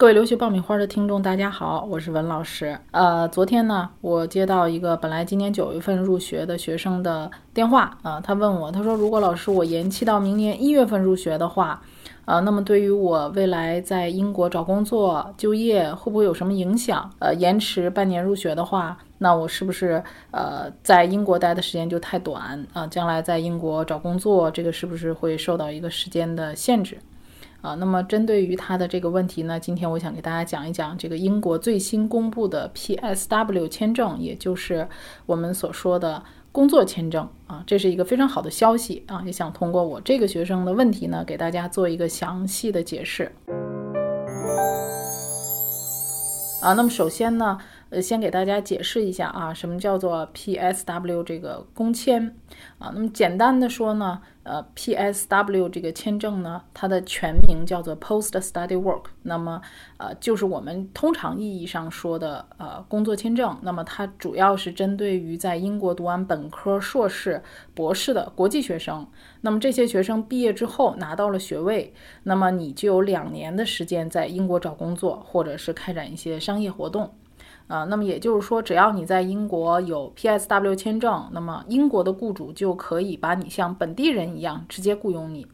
各位留学爆米花的听众，大家好，我是文老师。呃，昨天呢，我接到一个本来今年九月份入学的学生的电话啊，他问我，他说如果老师我延期到明年一月份入学的话，啊，那么对于我未来在英国找工作、就业会不会有什么影响？呃，延迟半年入学的话，那我是不是呃在英国待的时间就太短啊？将来在英国找工作，这个是不是会受到一个时间的限制？啊，那么针对于他的这个问题呢，今天我想给大家讲一讲这个英国最新公布的 PSW 签证，也就是我们所说的工作签证啊，这是一个非常好的消息啊，也想通过我这个学生的问题呢，给大家做一个详细的解释。啊，那么首先呢，呃，先给大家解释一下啊，什么叫做 PSW 这个工签啊？那么简单的说呢，呃，PSW 这个签证呢，它的全名叫做 Post Study Work，那么呃，就是我们通常意义上说的呃工作签证。那么它主要是针对于在英国读完本科、硕士、博士的国际学生。那么这些学生毕业之后拿到了学位，那么你就有两年的时间在英国找工作，或者是开展一些商业活动。啊，那么也就是说，只要你在英国有 PSW 签证，那么英国的雇主就可以把你像本地人一样直接雇佣你。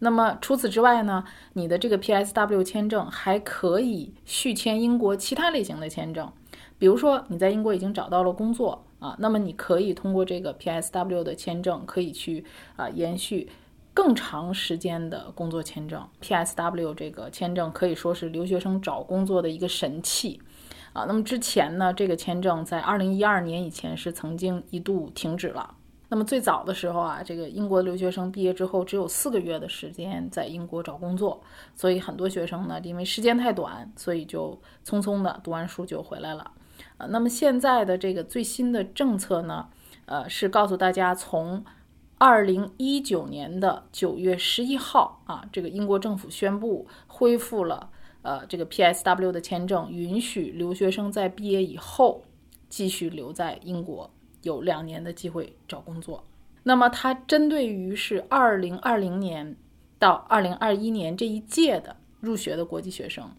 那么除此之外呢，你的这个 PSW 签证还可以续签英国其他类型的签证，比如说你在英国已经找到了工作啊，那么你可以通过这个 PSW 的签证可以去啊延续更长时间的工作签证。PSW 这个签证可以说是留学生找工作的一个神器。啊，那么之前呢，这个签证在二零一二年以前是曾经一度停止了。那么最早的时候啊，这个英国留学生毕业之后只有四个月的时间在英国找工作，所以很多学生呢，因为时间太短，所以就匆匆的读完书就回来了。呃，那么现在的这个最新的政策呢，呃，是告诉大家，从二零一九年的九月十一号啊，这个英国政府宣布恢复了。呃，这个 PSW 的签证允许留学生在毕业以后继续留在英国，有两年的机会找工作。那么它针对于是2020年到2021年这一届的入学的国际学生。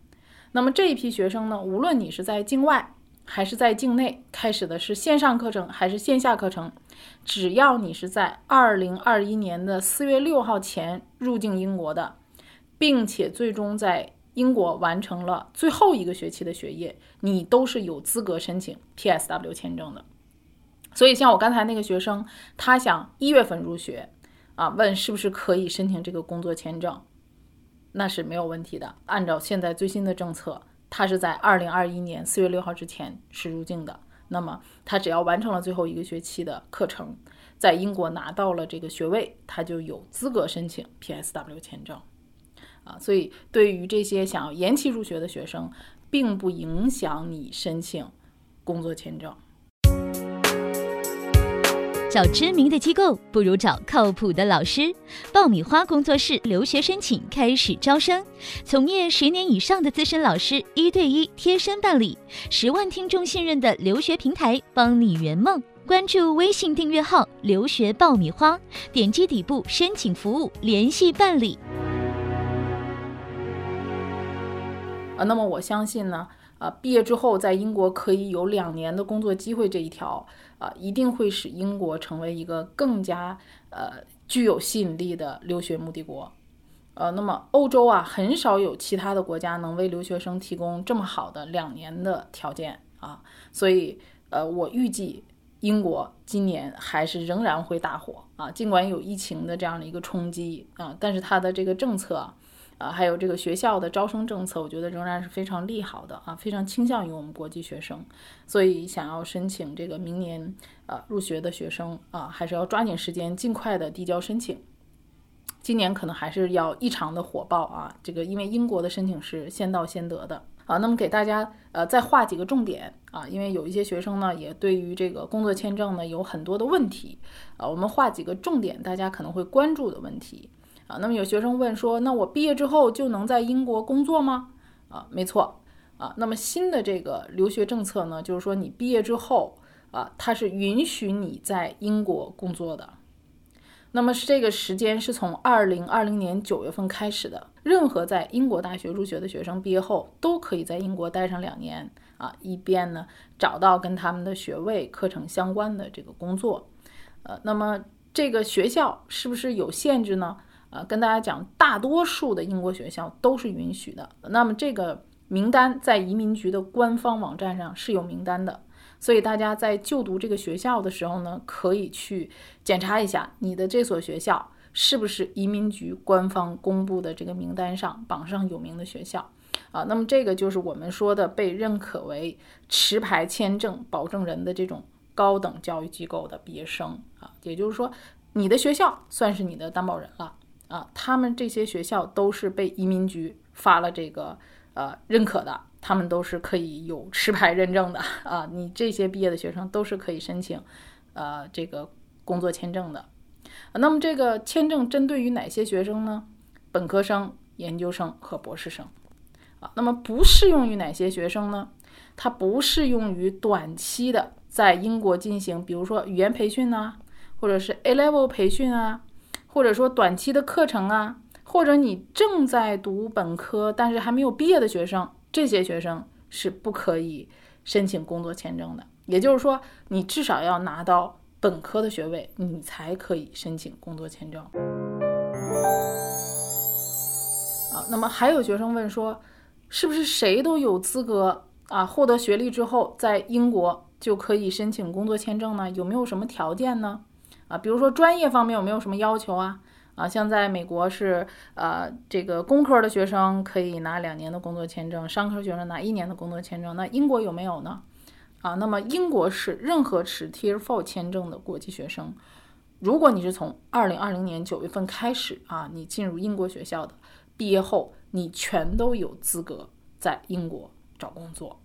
那么这一批学生呢，无论你是在境外还是在境内开始的是线上课程还是线下课程，只要你是在2021年的4月6号前入境英国的，并且最终在英国完成了最后一个学期的学业，你都是有资格申请 PSW 签证的。所以，像我刚才那个学生，他想一月份入学，啊，问是不是可以申请这个工作签证，那是没有问题的。按照现在最新的政策，他是在二零二一年四月六号之前是入境的。那么，他只要完成了最后一个学期的课程，在英国拿到了这个学位，他就有资格申请 PSW 签证。啊，所以对于这些想要延期入学的学生，并不影响你申请工作签证。找知名的机构不如找靠谱的老师。爆米花工作室留学申请开始招生，从业十年以上的资深老师一对一贴身办理，十万听众信任的留学平台，帮你圆梦。关注微信订阅号“留学爆米花”，点击底部申请服务联系办理。啊，那么我相信呢，啊，毕业之后在英国可以有两年的工作机会这一条，啊，一定会使英国成为一个更加呃具有吸引力的留学目的国。呃，那么欧洲啊，很少有其他的国家能为留学生提供这么好的两年的条件啊，所以呃，我预计英国今年还是仍然会大火啊，尽管有疫情的这样的一个冲击啊，但是它的这个政策。啊，还有这个学校的招生政策，我觉得仍然是非常利好的啊，非常倾向于我们国际学生，所以想要申请这个明年呃入学的学生啊，还是要抓紧时间，尽快的递交申请。今年可能还是要异常的火爆啊，这个因为英国的申请是先到先得的啊。那么给大家呃再画几个重点啊，因为有一些学生呢也对于这个工作签证呢有很多的问题啊，我们画几个重点，大家可能会关注的问题。啊，那么有学生问说，那我毕业之后就能在英国工作吗？啊，没错，啊，那么新的这个留学政策呢，就是说你毕业之后啊，它是允许你在英国工作的，那么是这个时间是从二零二零年九月份开始的。任何在英国大学入学的学生，毕业后都可以在英国待上两年啊，以便呢找到跟他们的学位课程相关的这个工作。呃，那么这个学校是不是有限制呢？呃，跟大家讲，大多数的英国学校都是允许的。那么这个名单在移民局的官方网站上是有名单的，所以大家在就读这个学校的时候呢，可以去检查一下你的这所学校是不是移民局官方公布的这个名单上榜上有名的学校啊。那么这个就是我们说的被认可为持牌签证保证人的这种。高等教育机构的毕业生啊，也就是说，你的学校算是你的担保人了啊。他们这些学校都是被移民局发了这个呃认可的，他们都是可以有持牌认证的啊。你这些毕业的学生都是可以申请呃这个工作签证的。那么这个签证针对于哪些学生呢？本科生、研究生和博士生啊。那么不适用于哪些学生呢？它不适用于短期的。在英国进行，比如说语言培训啊，或者是 A level 培训啊，或者说短期的课程啊，或者你正在读本科但是还没有毕业的学生，这些学生是不可以申请工作签证的。也就是说，你至少要拿到本科的学位，你才可以申请工作签证。啊，那么还有学生问说，是不是谁都有资格啊获得学历之后在英国？就可以申请工作签证呢？有没有什么条件呢？啊，比如说专业方面有没有什么要求啊？啊，像在美国是呃，这个工科的学生可以拿两年的工作签证，商科学生拿一年的工作签证。那英国有没有呢？啊，那么英国是任何持 Tier Four 签证的国际学生，如果你是从二零二零年九月份开始啊，你进入英国学校的，毕业后你全都有资格在英国找工作。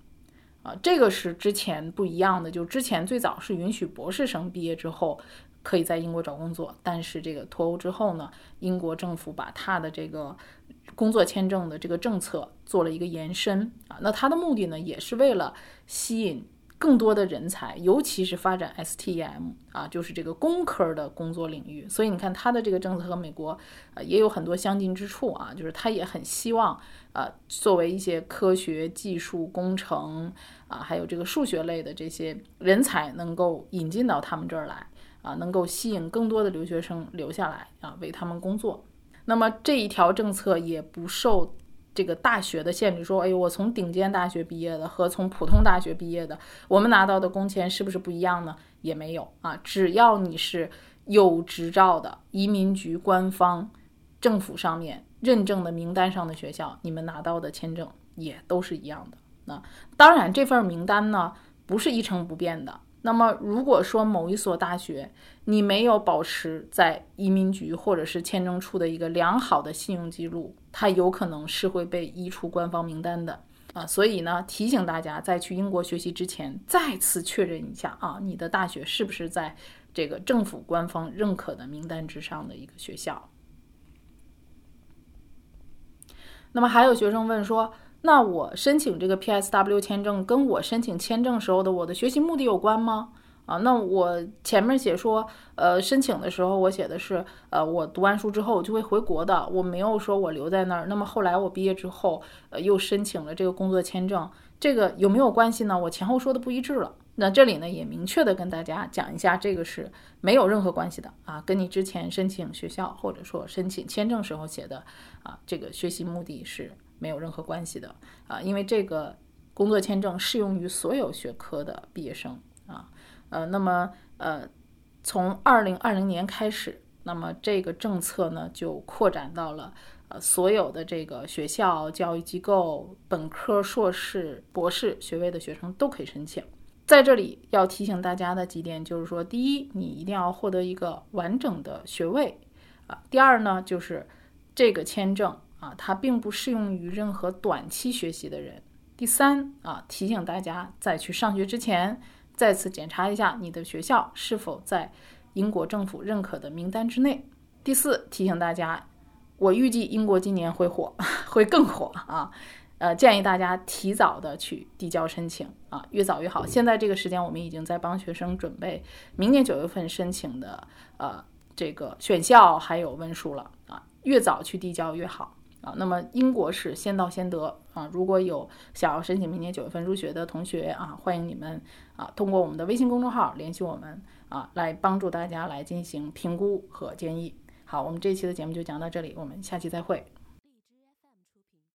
啊，这个是之前不一样的，就之前最早是允许博士生毕业之后可以在英国找工作，但是这个脱欧之后呢，英国政府把他的这个工作签证的这个政策做了一个延伸啊，那他的目的呢，也是为了吸引。更多的人才，尤其是发展 STEM 啊，就是这个工科的工作领域。所以你看，它的这个政策和美国呃也有很多相近之处啊，就是它也很希望呃作为一些科学技术工程啊，还有这个数学类的这些人才能够引进到他们这儿来啊，能够吸引更多的留学生留下来啊，为他们工作。那么这一条政策也不受。这个大学的限制说，哎，我从顶尖大学毕业的和从普通大学毕业的，我们拿到的工签是不是不一样呢？也没有啊，只要你是有执照的，移民局官方、政府上面认证的名单上的学校，你们拿到的签证也都是一样的。那当然，这份名单呢不是一成不变的。那么，如果说某一所大学你没有保持在移民局或者是签证处的一个良好的信用记录，它有可能是会被移出官方名单的啊。所以呢，提醒大家在去英国学习之前，再次确认一下啊，你的大学是不是在这个政府官方认可的名单之上的一个学校。那么还有学生问说。那我申请这个 PSW 签证，跟我申请签证时候的我的学习目的有关吗？啊，那我前面写说，呃，申请的时候我写的是，呃，我读完书之后我就会回国的，我没有说我留在那儿。那么后来我毕业之后，呃，又申请了这个工作签证，这个有没有关系呢？我前后说的不一致了。那这里呢也明确的跟大家讲一下，这个是没有任何关系的啊，跟你之前申请学校或者说申请签证时候写的啊，这个学习目的是。没有任何关系的啊，因为这个工作签证适用于所有学科的毕业生啊，呃，那么呃，从二零二零年开始，那么这个政策呢就扩展到了呃所有的这个学校、教育机构、本科、硕士、博士学位的学生都可以申请。在这里要提醒大家的几点就是说，第一，你一定要获得一个完整的学位啊；第二呢，就是这个签证。啊，它并不适用于任何短期学习的人。第三啊，提醒大家在去上学之前，再次检查一下你的学校是否在英国政府认可的名单之内。第四，提醒大家，我预计英国今年会火，会更火啊。呃，建议大家提早的去递交申请啊，越早越好。现在这个时间，我们已经在帮学生准备明年九月份申请的呃。这个选校还有文书了啊，越早去递交越好啊。那么英国是先到先得啊，如果有想要申请明年九月份入学的同学啊，欢迎你们啊通过我们的微信公众号联系我们啊，来帮助大家来进行评估和建议。好，我们这期的节目就讲到这里，我们下期再会。